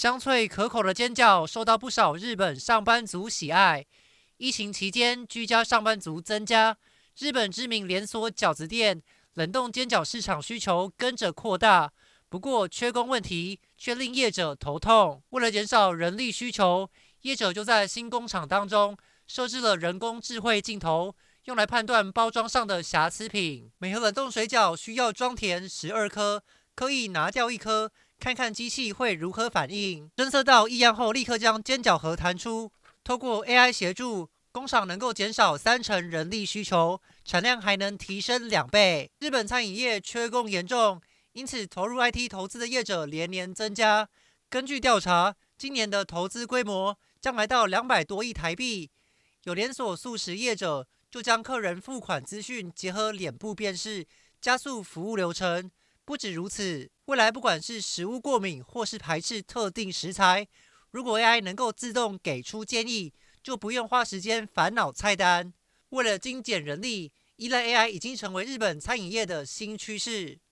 香脆可口的煎饺受到不少日本上班族喜爱。疫情期间，居家上班族增加，日本知名连锁饺子店冷冻煎饺市场需求跟着扩大。不过，缺工问题却令业者头痛。为了减少人力需求，业者就在新工厂当中设置了人工智慧镜头，用来判断包装上的瑕疵品。每盒冷冻水饺需要装填十二颗，可以拿掉一颗，看看机器会如何反应。侦测到异样后，立刻将尖角盒弹出。透过 AI 协助，工厂能够减少三成人力需求，产量还能提升两倍。日本餐饮业缺工严重，因此投入 IT 投资的业者连年增加。根据调查，今年的投资规模将来到两百多亿台币。有连锁速食业者就将客人付款资讯结合脸部辨识，加速服务流程。不止如此，未来不管是食物过敏或是排斥特定食材，如果 AI 能够自动给出建议，就不用花时间烦恼菜单。为了精简人力，依赖 AI 已经成为日本餐饮业的新趋势。